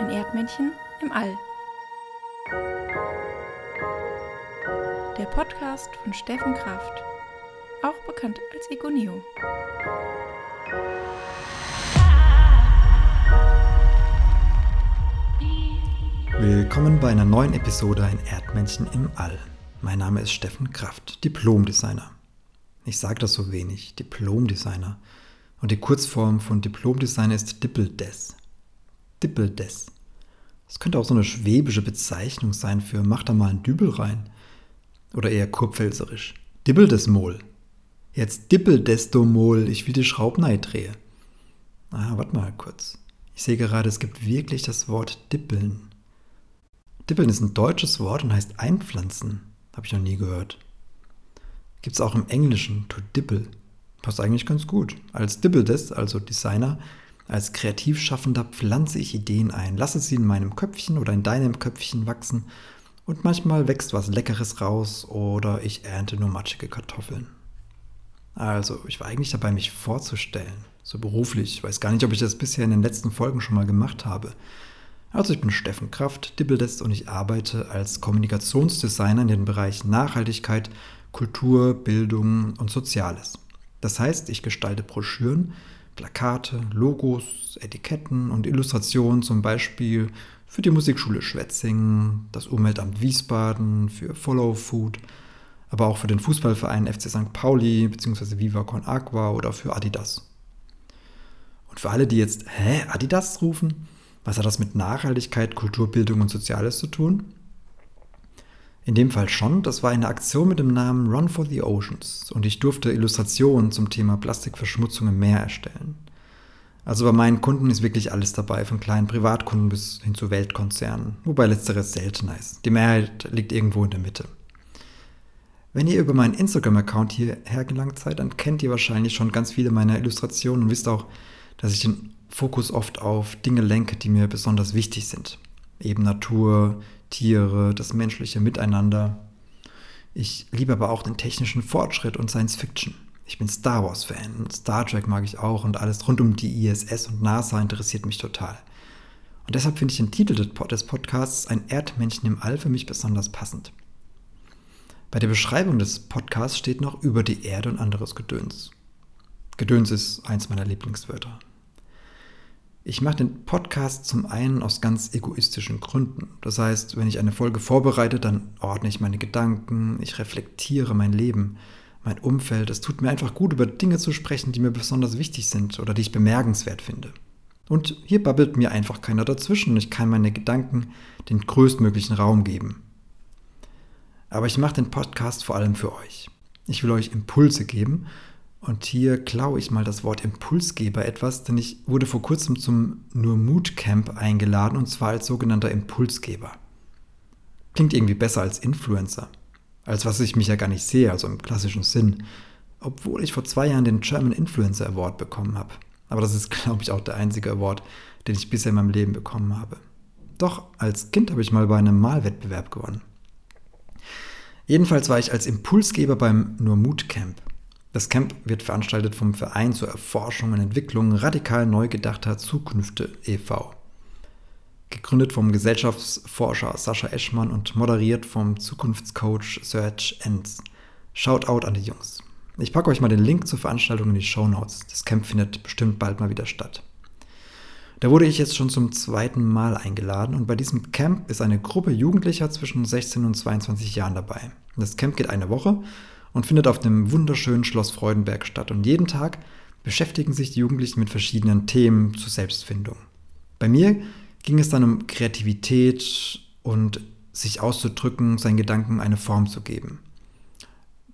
Ein Erdmännchen im All. Der Podcast von Steffen Kraft, auch bekannt als Egoneo. Willkommen bei einer neuen Episode Ein Erdmännchen im All. Mein Name ist Steffen Kraft, Diplomdesigner. Ich sage das so wenig, Diplomdesigner. Und die Kurzform von Diplomdesigner ist Dippeldes. Dippeldes. Das könnte auch so eine schwäbische Bezeichnung sein für mach da mal einen Dübel rein. Oder eher kurpfälzerisch. Dippel Jetzt dippel desto mol, ich will die Schraubnei drehe. Ah, warte mal kurz. Ich sehe gerade, es gibt wirklich das Wort dippeln. Dippeln ist ein deutsches Wort und heißt einpflanzen. Habe ich noch nie gehört. Gibt es auch im Englischen, to dipple. Passt eigentlich ganz gut. Als Dibbledes, also Designer, als Kreativschaffender pflanze ich Ideen ein, lasse sie in meinem Köpfchen oder in deinem Köpfchen wachsen und manchmal wächst was Leckeres raus oder ich ernte nur matschige Kartoffeln. Also, ich war eigentlich dabei, mich vorzustellen, so beruflich. Ich weiß gar nicht, ob ich das bisher in den letzten Folgen schon mal gemacht habe. Also, ich bin Steffen Kraft, Dibbledes und ich arbeite als Kommunikationsdesigner in den Bereichen Nachhaltigkeit, Kultur, Bildung und Soziales. Das heißt, ich gestalte Broschüren, Plakate, Logos, Etiketten und Illustrationen zum Beispiel für die Musikschule Schwetzingen, das Umweltamt Wiesbaden, für Follow Food, aber auch für den Fußballverein FC St. Pauli bzw. Viva Con Aqua oder für Adidas. Und für alle, die jetzt, hä, Adidas rufen, was hat das mit Nachhaltigkeit, Kulturbildung und Soziales zu tun? In dem Fall schon, das war eine Aktion mit dem Namen Run for the Oceans und ich durfte Illustrationen zum Thema Plastikverschmutzung im Meer erstellen. Also bei meinen Kunden ist wirklich alles dabei, von kleinen Privatkunden bis hin zu Weltkonzernen, wobei letzteres seltener ist. Die Mehrheit liegt irgendwo in der Mitte. Wenn ihr über meinen Instagram-Account hierher gelangt seid, dann kennt ihr wahrscheinlich schon ganz viele meiner Illustrationen und wisst auch, dass ich den Fokus oft auf Dinge lenke, die mir besonders wichtig sind. Eben Natur, Tiere, das menschliche Miteinander. Ich liebe aber auch den technischen Fortschritt und Science Fiction. Ich bin Star Wars-Fan, Star Trek mag ich auch und alles rund um die ISS und NASA interessiert mich total. Und deshalb finde ich den Titel des Podcasts Ein Erdmännchen im All für mich besonders passend. Bei der Beschreibung des Podcasts steht noch über die Erde und anderes Gedöns. Gedöns ist eins meiner Lieblingswörter. Ich mache den Podcast zum einen aus ganz egoistischen Gründen. Das heißt, wenn ich eine Folge vorbereite, dann ordne ich meine Gedanken, ich reflektiere mein Leben, mein Umfeld. Es tut mir einfach gut, über Dinge zu sprechen, die mir besonders wichtig sind oder die ich bemerkenswert finde. Und hier babbelt mir einfach keiner dazwischen. Ich kann meine Gedanken den größtmöglichen Raum geben. Aber ich mache den Podcast vor allem für euch. Ich will euch Impulse geben und hier klaue ich mal das Wort Impulsgeber etwas, denn ich wurde vor kurzem zum Nur Mut Camp eingeladen und zwar als sogenannter Impulsgeber. Klingt irgendwie besser als Influencer. Als was ich mich ja gar nicht sehe, also im klassischen Sinn. Obwohl ich vor zwei Jahren den German Influencer Award bekommen habe. Aber das ist, glaube ich, auch der einzige Award, den ich bisher in meinem Leben bekommen habe. Doch als Kind habe ich mal bei einem Malwettbewerb gewonnen. Jedenfalls war ich als Impulsgeber beim Nur Mut Camp. Das Camp wird veranstaltet vom Verein zur Erforschung und Entwicklung radikal neu gedachter Zukünfte e.V. Gegründet vom Gesellschaftsforscher Sascha Eschmann und moderiert vom Zukunftscoach Serge Enz. Shoutout an die Jungs. Ich packe euch mal den Link zur Veranstaltung in die Show Notes. Das Camp findet bestimmt bald mal wieder statt. Da wurde ich jetzt schon zum zweiten Mal eingeladen und bei diesem Camp ist eine Gruppe Jugendlicher zwischen 16 und 22 Jahren dabei. Das Camp geht eine Woche und findet auf dem wunderschönen Schloss Freudenberg statt. Und jeden Tag beschäftigen sich die Jugendlichen mit verschiedenen Themen zur Selbstfindung. Bei mir ging es dann um Kreativität und sich auszudrücken, seinen Gedanken eine Form zu geben.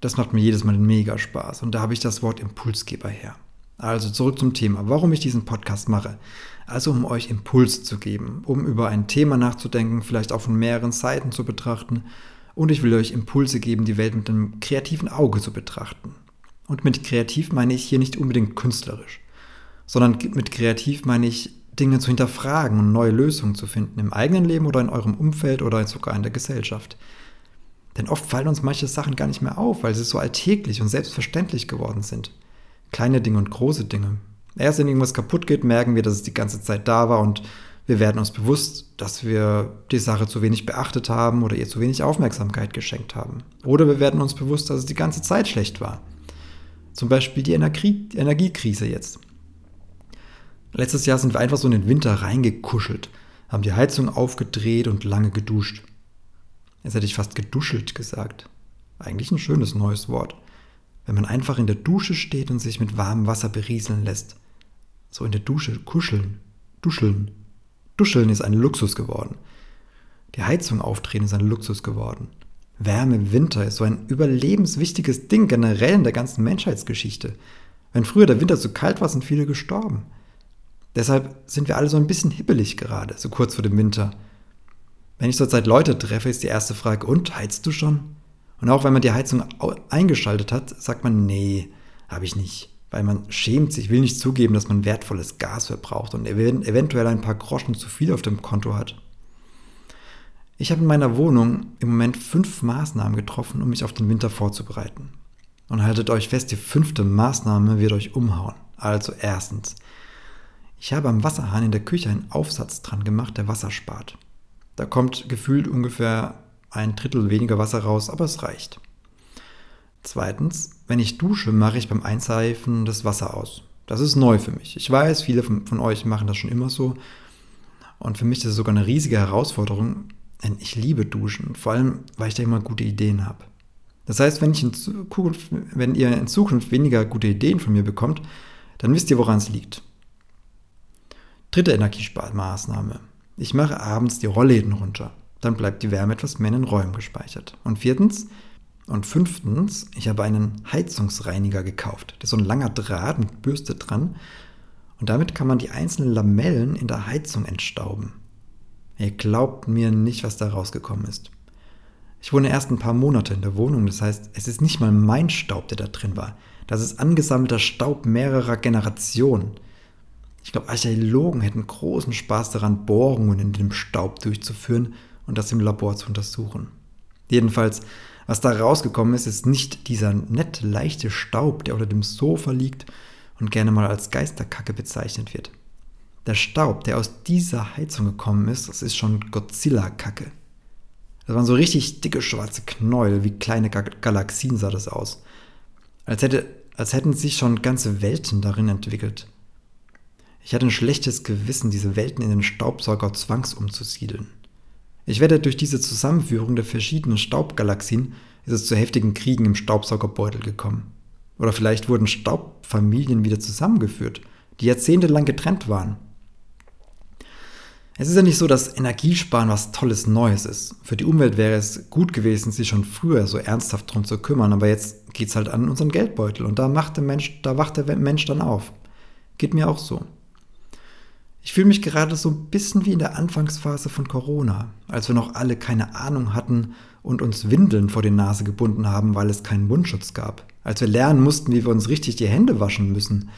Das macht mir jedes Mal mega Spaß und da habe ich das Wort Impulsgeber her. Also zurück zum Thema, warum ich diesen Podcast mache. Also um euch Impuls zu geben, um über ein Thema nachzudenken, vielleicht auch von mehreren Seiten zu betrachten und ich will euch Impulse geben, die Welt mit einem kreativen Auge zu betrachten. Und mit kreativ meine ich hier nicht unbedingt künstlerisch, sondern mit kreativ meine ich Dinge zu hinterfragen und neue Lösungen zu finden im eigenen Leben oder in eurem Umfeld oder sogar in der Gesellschaft. Denn oft fallen uns manche Sachen gar nicht mehr auf, weil sie so alltäglich und selbstverständlich geworden sind. Kleine Dinge und große Dinge. Erst wenn irgendwas kaputt geht, merken wir, dass es die ganze Zeit da war und wir werden uns bewusst, dass wir die Sache zu wenig beachtet haben oder ihr zu wenig Aufmerksamkeit geschenkt haben. Oder wir werden uns bewusst, dass es die ganze Zeit schlecht war. Zum Beispiel die Energie Energiekrise jetzt. Letztes Jahr sind wir einfach so in den Winter reingekuschelt, haben die Heizung aufgedreht und lange geduscht. Jetzt hätte ich fast geduschelt gesagt. Eigentlich ein schönes neues Wort. Wenn man einfach in der Dusche steht und sich mit warmem Wasser berieseln lässt. So in der Dusche kuscheln, duscheln. Duscheln ist ein Luxus geworden. Die Heizung aufdrehen ist ein Luxus geworden. Wärme im Winter ist so ein überlebenswichtiges Ding generell in der ganzen Menschheitsgeschichte. Wenn früher der Winter zu kalt war, sind viele gestorben. Deshalb sind wir alle so ein bisschen hibbelig gerade, so kurz vor dem Winter. Wenn ich zurzeit Leute treffe, ist die erste Frage, und heizt du schon? Und auch wenn man die Heizung eingeschaltet hat, sagt man, nee, habe ich nicht. Weil man schämt sich, will nicht zugeben, dass man wertvolles Gas verbraucht und eventuell ein paar Groschen zu viel auf dem Konto hat. Ich habe in meiner Wohnung im Moment fünf Maßnahmen getroffen, um mich auf den Winter vorzubereiten. Und haltet euch fest, die fünfte Maßnahme wird euch umhauen. Also erstens, ich habe am Wasserhahn in der Küche einen Aufsatz dran gemacht, der Wasser spart. Da kommt gefühlt ungefähr ein Drittel weniger Wasser raus, aber es reicht. Zweitens, wenn ich dusche, mache ich beim Einseifen das Wasser aus. Das ist neu für mich. Ich weiß, viele von, von euch machen das schon immer so. Und für mich ist es sogar eine riesige Herausforderung, denn ich liebe Duschen, vor allem, weil ich da immer gute Ideen habe. Das heißt, wenn, Zukunft, wenn ihr in Zukunft weniger gute Ideen von mir bekommt, dann wisst ihr, woran es liegt. Dritte Energiesparmaßnahme. Ich mache abends die Rollläden runter. Dann bleibt die Wärme etwas mehr in den Räumen gespeichert. Und viertens und fünftens, ich habe einen Heizungsreiniger gekauft. Das ist so ein langer Draht mit Bürste dran. Und damit kann man die einzelnen Lamellen in der Heizung entstauben. Ihr glaubt mir nicht, was da rausgekommen ist. Ich wohne erst ein paar Monate in der Wohnung, das heißt, es ist nicht mal mein Staub, der da drin war. Das ist angesammelter Staub mehrerer Generationen. Ich glaube, Archäologen hätten großen Spaß daran, Bohrungen in dem Staub durchzuführen und das im Labor zu untersuchen. Jedenfalls, was da rausgekommen ist, ist nicht dieser nett leichte Staub, der unter dem Sofa liegt und gerne mal als Geisterkacke bezeichnet wird. Der Staub, der aus dieser Heizung gekommen ist, das ist schon Godzilla-Kacke. Das waren so richtig dicke schwarze Knäuel, wie kleine Galaxien sah das aus. Als, hätte, als hätten sich schon ganze Welten darin entwickelt. Ich hatte ein schlechtes Gewissen, diese Welten in den Staubsauger zwangsumzusiedeln. Ich wette, durch diese Zusammenführung der verschiedenen Staubgalaxien ist es zu heftigen Kriegen im Staubsaugerbeutel gekommen. Oder vielleicht wurden Staubfamilien wieder zusammengeführt, die jahrzehntelang getrennt waren. Es ist ja nicht so, dass Energiesparen was Tolles Neues ist. Für die Umwelt wäre es gut gewesen, sich schon früher so ernsthaft drum zu kümmern, aber jetzt geht es halt an unseren Geldbeutel und da macht der Mensch, da wacht der Mensch dann auf. Geht mir auch so. Ich fühle mich gerade so ein bisschen wie in der Anfangsphase von Corona, als wir noch alle keine Ahnung hatten und uns Windeln vor die Nase gebunden haben, weil es keinen Mundschutz gab. Als wir lernen mussten, wie wir uns richtig die Hände waschen müssen.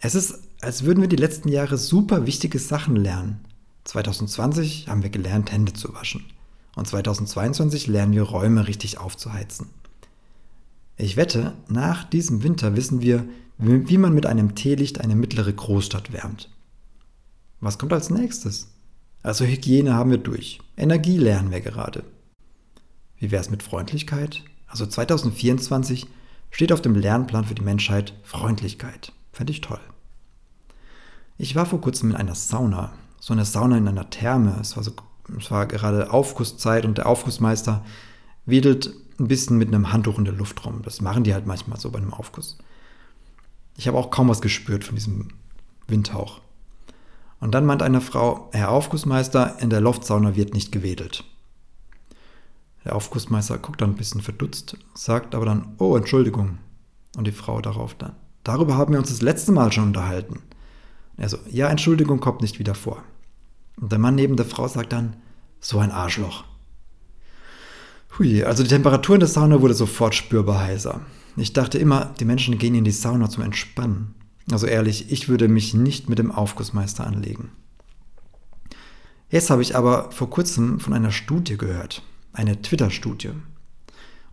Es ist, als würden wir die letzten Jahre super wichtige Sachen lernen. 2020 haben wir gelernt, Hände zu waschen. Und 2022 lernen wir Räume richtig aufzuheizen. Ich wette, nach diesem Winter wissen wir, wie man mit einem Teelicht eine mittlere Großstadt wärmt. Was kommt als nächstes? Also Hygiene haben wir durch. Energie lernen wir gerade. Wie wäre es mit Freundlichkeit? Also 2024 steht auf dem Lernplan für die Menschheit Freundlichkeit. Fände ich toll. Ich war vor kurzem in einer Sauna. So eine Sauna in einer Therme. Es war, so, es war gerade Aufgusszeit und der Aufgussmeister wedelt ein bisschen mit einem Handtuch in der Luft rum. Das machen die halt manchmal so bei einem Aufguss. Ich habe auch kaum was gespürt von diesem Windhauch. Und dann meint eine Frau, Herr Aufgussmeister, in der Loftsauna wird nicht gewedelt. Der Aufgussmeister guckt dann ein bisschen verdutzt, sagt aber dann, oh, Entschuldigung. Und die Frau darauf dann, darüber haben wir uns das letzte Mal schon unterhalten. Er so, ja, Entschuldigung kommt nicht wieder vor. Und der Mann neben der Frau sagt dann, so ein Arschloch. Hui, also die Temperatur in der Sauna wurde sofort spürbar heißer. Ich dachte immer, die Menschen gehen in die Sauna zum Entspannen. Also ehrlich, ich würde mich nicht mit dem Aufgussmeister anlegen. Jetzt habe ich aber vor kurzem von einer Studie gehört, eine Twitter-Studie.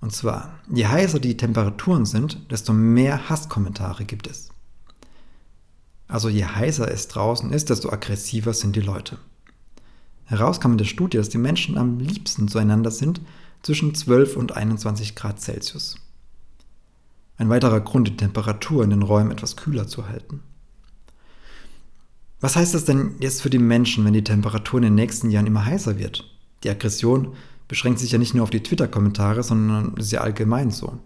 Und zwar, je heißer die Temperaturen sind, desto mehr Hasskommentare gibt es. Also je heißer es draußen ist, desto aggressiver sind die Leute. Herauskam in der Studie, dass die Menschen am liebsten zueinander sind zwischen 12 und 21 Grad Celsius. Ein weiterer Grund, die Temperatur in den Räumen etwas kühler zu halten. Was heißt das denn jetzt für die Menschen, wenn die Temperatur in den nächsten Jahren immer heißer wird? Die Aggression beschränkt sich ja nicht nur auf die Twitter-Kommentare, sondern ist ja allgemein so.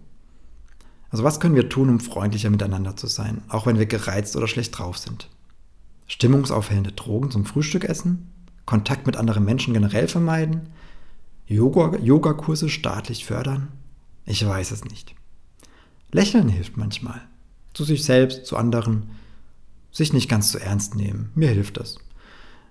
Also was können wir tun, um freundlicher miteinander zu sein, auch wenn wir gereizt oder schlecht drauf sind? Stimmungsaufhellende Drogen zum Frühstück essen? Kontakt mit anderen Menschen generell vermeiden? Yoga, Yogakurse staatlich fördern? Ich weiß es nicht. Lächeln hilft manchmal. Zu sich selbst, zu anderen. Sich nicht ganz zu ernst nehmen. Mir hilft das.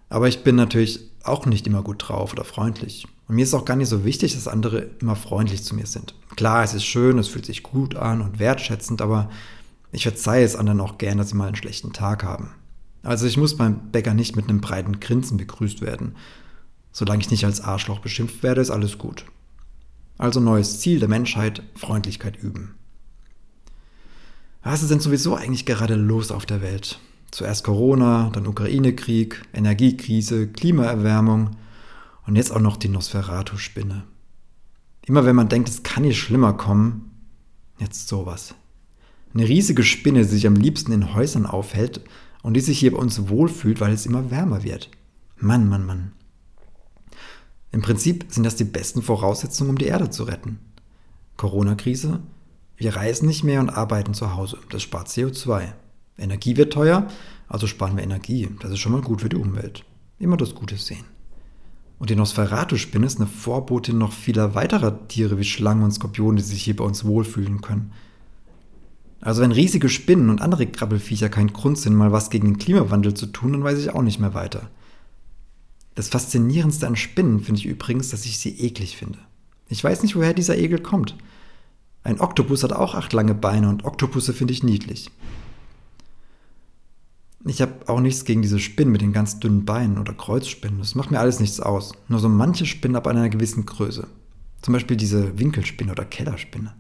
Aber ich bin natürlich auch nicht immer gut drauf oder freundlich. Und mir ist auch gar nicht so wichtig, dass andere immer freundlich zu mir sind. Klar, es ist schön, es fühlt sich gut an und wertschätzend, aber ich verzeihe es anderen auch gern, dass sie mal einen schlechten Tag haben. Also ich muss beim Bäcker nicht mit einem breiten Grinsen begrüßt werden. Solange ich nicht als Arschloch beschimpft werde, ist alles gut. Also neues Ziel der Menschheit, Freundlichkeit üben. Was ist denn sowieso eigentlich gerade los auf der Welt? Zuerst Corona, dann Ukraine-Krieg, Energiekrise, Klimaerwärmung und jetzt auch noch die Nosferatu-Spinne. Immer wenn man denkt, es kann nicht schlimmer kommen, jetzt sowas. Eine riesige Spinne, die sich am liebsten in Häusern aufhält und die sich hier bei uns wohlfühlt, weil es immer wärmer wird. Mann, Mann, Mann. Im Prinzip sind das die besten Voraussetzungen, um die Erde zu retten. Corona-Krise, wir reisen nicht mehr und arbeiten zu Hause. Das spart CO2. Energie wird teuer, also sparen wir Energie. Das ist schon mal gut für die Umwelt. Immer das Gute sehen. Und die Nosferatu-Spinne ist eine Vorbotin noch vieler weiterer Tiere wie Schlangen und Skorpione, die sich hier bei uns wohlfühlen können. Also wenn riesige Spinnen und andere Krabbelfiecher kein Grund sind, mal was gegen den Klimawandel zu tun, dann weiß ich auch nicht mehr weiter. Das Faszinierendste an Spinnen finde ich übrigens, dass ich sie eklig finde. Ich weiß nicht, woher dieser Ekel kommt. Ein Oktopus hat auch acht lange Beine und Oktopusse finde ich niedlich. Ich habe auch nichts gegen diese Spinnen mit den ganz dünnen Beinen oder Kreuzspinnen. Das macht mir alles nichts aus. Nur so manche Spinnen ab einer gewissen Größe. Zum Beispiel diese Winkelspinne oder Kellerspinne.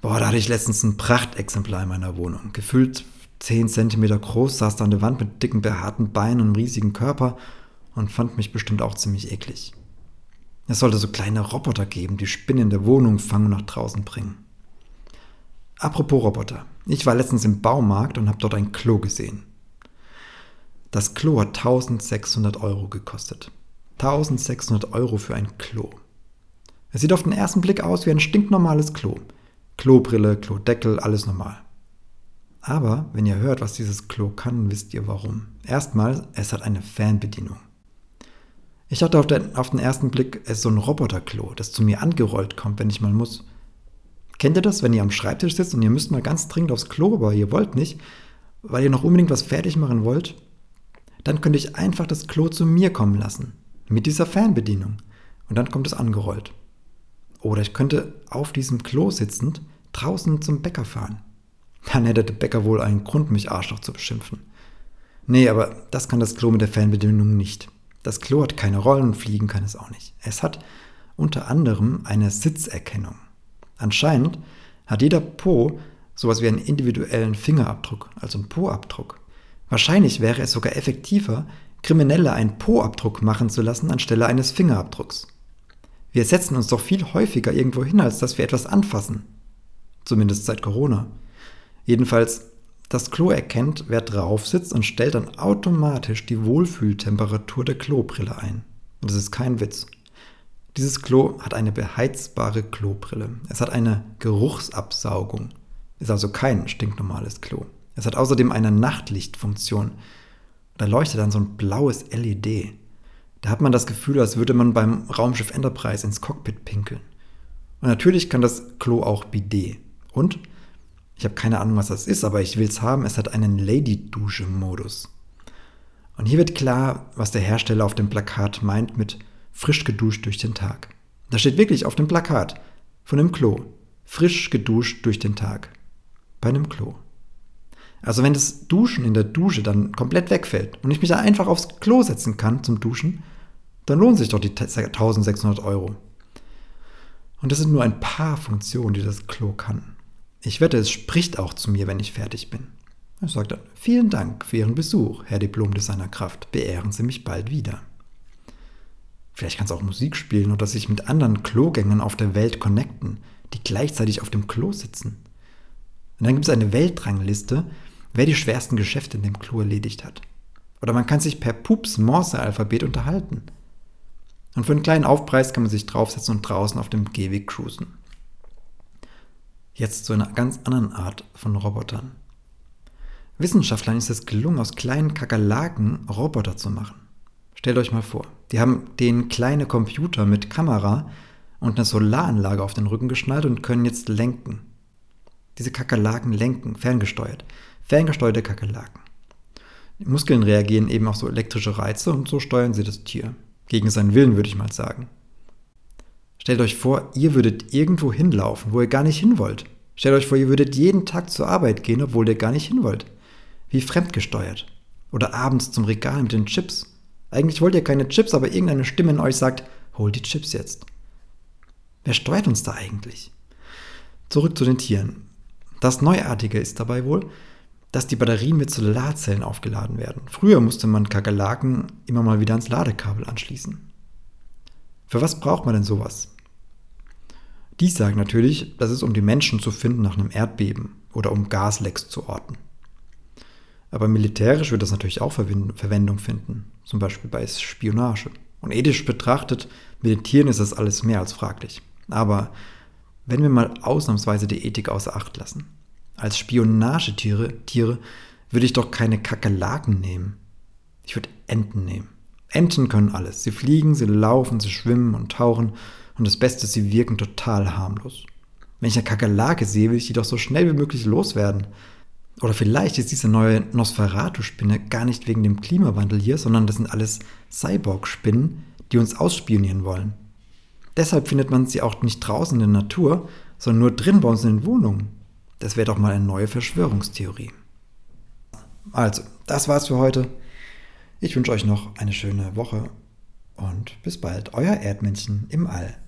Boah, da hatte ich letztens ein Prachtexemplar in meiner Wohnung. Gefüllt 10 cm groß, saß da an der Wand mit dicken, behaarten Beinen und einem riesigen Körper und fand mich bestimmt auch ziemlich eklig. Es sollte so kleine Roboter geben, die Spinnen in der Wohnung fangen und nach draußen bringen. Apropos Roboter. Ich war letztens im Baumarkt und habe dort ein Klo gesehen. Das Klo hat 1600 Euro gekostet. 1600 Euro für ein Klo. Es sieht auf den ersten Blick aus wie ein stinknormales Klo. Klobrille, Klodeckel, alles normal. Aber wenn ihr hört, was dieses Klo kann, wisst ihr warum. Erstmal, es hat eine Fanbedienung. Ich dachte auf den, auf den ersten Blick, es ist so ein Roboterklo, das zu mir angerollt kommt, wenn ich mal muss. Kennt ihr das, wenn ihr am Schreibtisch sitzt und ihr müsst mal ganz dringend aufs Klo, aber ihr wollt nicht, weil ihr noch unbedingt was fertig machen wollt? Dann könnte ich einfach das Klo zu mir kommen lassen. Mit dieser Fernbedienung. Und dann kommt es angerollt. Oder ich könnte auf diesem Klo sitzend draußen zum Bäcker fahren. Dann hätte der Bäcker wohl einen Grund, mich Arschloch zu beschimpfen. Nee, aber das kann das Klo mit der Fernbedienung nicht. Das Klo hat keine Rollen und fliegen kann es auch nicht. Es hat unter anderem eine Sitzerkennung. Anscheinend hat jeder Po sowas wie einen individuellen Fingerabdruck, also einen Po-Abdruck. Wahrscheinlich wäre es sogar effektiver, Kriminelle einen Po-Abdruck machen zu lassen anstelle eines Fingerabdrucks. Wir setzen uns doch viel häufiger irgendwo hin, als dass wir etwas anfassen. Zumindest seit Corona. Jedenfalls, das Klo erkennt, wer drauf sitzt und stellt dann automatisch die Wohlfühltemperatur der Klobrille ein. Und das ist kein Witz. Dieses Klo hat eine beheizbare Klobrille. Es hat eine Geruchsabsaugung. Ist also kein stinknormales Klo. Es hat außerdem eine Nachtlichtfunktion. Da leuchtet dann so ein blaues LED. Da hat man das Gefühl, als würde man beim Raumschiff Enterprise ins Cockpit pinkeln. Und natürlich kann das Klo auch Bidet. Und, ich habe keine Ahnung, was das ist, aber ich will es haben, es hat einen Lady-Dusche-Modus. Und hier wird klar, was der Hersteller auf dem Plakat meint mit frisch geduscht durch den Tag. Da steht wirklich auf dem Plakat von dem Klo. Frisch geduscht durch den Tag. Bei einem Klo. Also wenn das Duschen in der Dusche dann komplett wegfällt und ich mich da einfach aufs Klo setzen kann zum Duschen, dann lohnen sich doch die 1600 Euro. Und das sind nur ein paar Funktionen, die das Klo kann. Ich wette, es spricht auch zu mir, wenn ich fertig bin. Er sagt dann, vielen Dank für Ihren Besuch, Herr Diplomdesigner Kraft. Beehren Sie mich bald wieder. Vielleicht kannst du auch Musik spielen oder sich mit anderen Klogängern auf der Welt connecten, die gleichzeitig auf dem Klo sitzen. Und dann gibt es eine Weltrangliste, wer die schwersten Geschäfte in dem Klo erledigt hat. Oder man kann sich per Pups Morse-Alphabet unterhalten. Und für einen kleinen Aufpreis kann man sich draufsetzen und draußen auf dem Gehweg cruisen. Jetzt zu einer ganz anderen Art von Robotern. Wissenschaftlern ist es gelungen, aus kleinen Kakerlaken Roboter zu machen. Stellt euch mal vor, die haben den kleine Computer mit Kamera und einer Solaranlage auf den Rücken geschnallt und können jetzt lenken. Diese Kakerlaken lenken, ferngesteuert. Ferngesteuerte Kakerlaken. Die Muskeln reagieren eben auf so elektrische Reize und so steuern sie das Tier. Gegen seinen Willen, würde ich mal sagen. Stellt euch vor, ihr würdet irgendwo hinlaufen, wo ihr gar nicht hin wollt. Stellt euch vor, ihr würdet jeden Tag zur Arbeit gehen, obwohl ihr gar nicht hin wollt. Wie fremdgesteuert. Oder abends zum Regal mit den Chips. Eigentlich wollt ihr keine Chips, aber irgendeine Stimme in euch sagt, hol die Chips jetzt. Wer steuert uns da eigentlich? Zurück zu den Tieren. Das Neuartige ist dabei wohl, dass die Batterien mit Solarzellen aufgeladen werden. Früher musste man Kakerlaken immer mal wieder ans Ladekabel anschließen. Für was braucht man denn sowas? Die sagen natürlich, das ist um die Menschen zu finden nach einem Erdbeben oder um Gaslecks zu orten. Aber militärisch wird das natürlich auch Verwendung finden, zum Beispiel bei Spionage. Und ethisch betrachtet, mit den Tieren ist das alles mehr als fraglich. Aber wenn wir mal ausnahmsweise die Ethik außer Acht lassen, als Spionagetiere Tiere, würde ich doch keine Kakerlaken nehmen. Ich würde Enten nehmen. Enten können alles. Sie fliegen, sie laufen, sie schwimmen und tauchen und das Beste, sie wirken total harmlos. Wenn ich eine Kakerlake sehe, will ich die doch so schnell wie möglich loswerden. Oder vielleicht ist diese neue Nosferatu-Spinne gar nicht wegen dem Klimawandel hier, sondern das sind alles Cyborg-Spinnen, die uns ausspionieren wollen. Deshalb findet man sie auch nicht draußen in der Natur, sondern nur drin bei uns in den Wohnungen. Das wäre doch mal eine neue Verschwörungstheorie. Also, das war's für heute. Ich wünsche euch noch eine schöne Woche und bis bald, euer Erdmännchen im All.